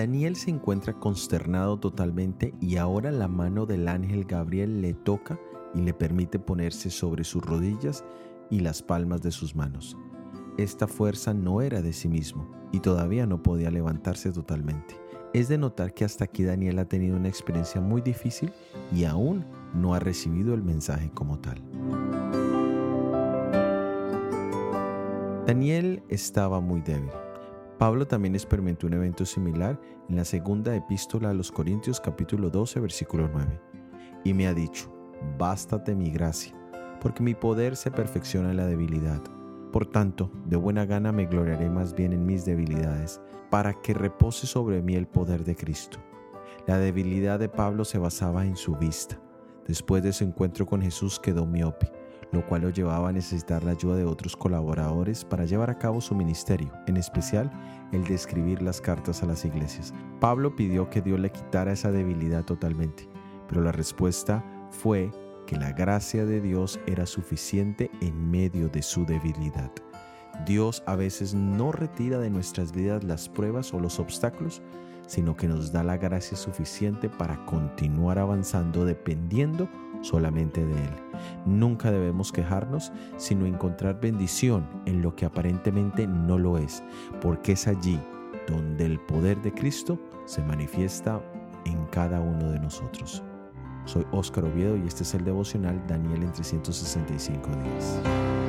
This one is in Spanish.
Daniel se encuentra consternado totalmente y ahora la mano del ángel Gabriel le toca y le permite ponerse sobre sus rodillas y las palmas de sus manos. Esta fuerza no era de sí mismo y todavía no podía levantarse totalmente. Es de notar que hasta aquí Daniel ha tenido una experiencia muy difícil y aún no ha recibido el mensaje como tal. Daniel estaba muy débil. Pablo también experimentó un evento similar en la segunda epístola a los Corintios capítulo 12 versículo 9. Y me ha dicho, bástate mi gracia, porque mi poder se perfecciona en la debilidad. Por tanto, de buena gana me gloriaré más bien en mis debilidades, para que repose sobre mí el poder de Cristo. La debilidad de Pablo se basaba en su vista. Después de su encuentro con Jesús quedó miope, lo cual lo llevaba a necesitar la ayuda de otros colaboradores para llevar a cabo su ministerio, en especial el de escribir las cartas a las iglesias. Pablo pidió que Dios le quitara esa debilidad totalmente, pero la respuesta fue que la gracia de Dios era suficiente en medio de su debilidad. Dios a veces no retira de nuestras vidas las pruebas o los obstáculos, sino que nos da la gracia suficiente para continuar avanzando dependiendo solamente de Él. Nunca debemos quejarnos, sino encontrar bendición en lo que aparentemente no lo es, porque es allí donde el poder de Cristo se manifiesta en cada uno de nosotros. Soy Óscar Oviedo y este es el devocional Daniel en 365 días.